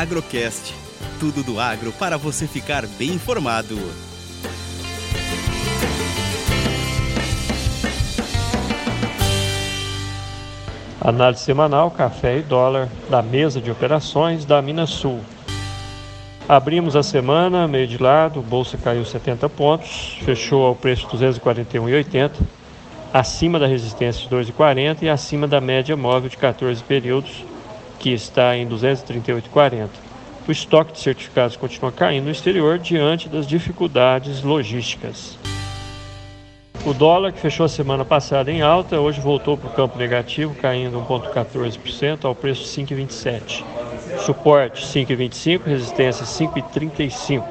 Agrocast. Tudo do agro para você ficar bem informado. Análise semanal café e dólar da mesa de operações da Minas Sul. Abrimos a semana, meio de lado, bolsa caiu 70 pontos, fechou ao preço de 241,80, acima da resistência de 2,40 e acima da média móvel de 14 períodos, que está em 238,40. O estoque de certificados continua caindo no exterior diante das dificuldades logísticas. O dólar, que fechou a semana passada em alta, hoje voltou para o campo negativo, caindo 1,14% ao preço 5,27. Suporte 5,25, resistência 5,35.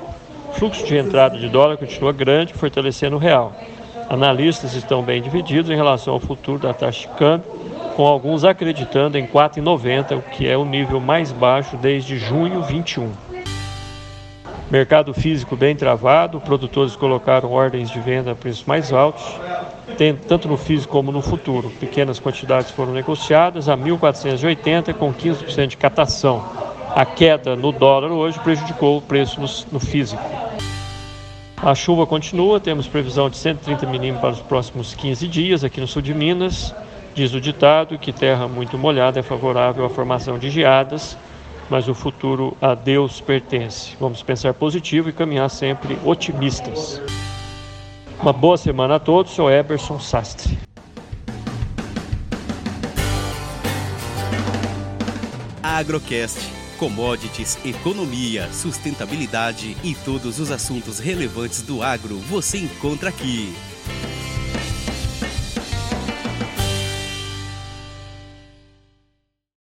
Fluxo de entrada de dólar continua grande, fortalecendo o real. Analistas estão bem divididos em relação ao futuro da taxa de câmbio, com alguns acreditando em 4,90, o que é o nível mais baixo desde junho 21. Mercado físico bem travado, produtores colocaram ordens de venda a preços mais altos, tanto no físico como no futuro. Pequenas quantidades foram negociadas a 1.480 com 15% de catação. A queda no dólar hoje prejudicou o preço no, físico. A chuva continua, temos previsão de 130 milímetros para os próximos 15 dias aqui no sul de Minas. Diz o ditado que terra muito molhada é favorável à formação de geadas mas o futuro a Deus pertence. Vamos pensar positivo e caminhar sempre otimistas. Uma boa semana a todos, sou Eberson Sastre. Agrocast. Commodities, economia, sustentabilidade e todos os assuntos relevantes do agro você encontra aqui.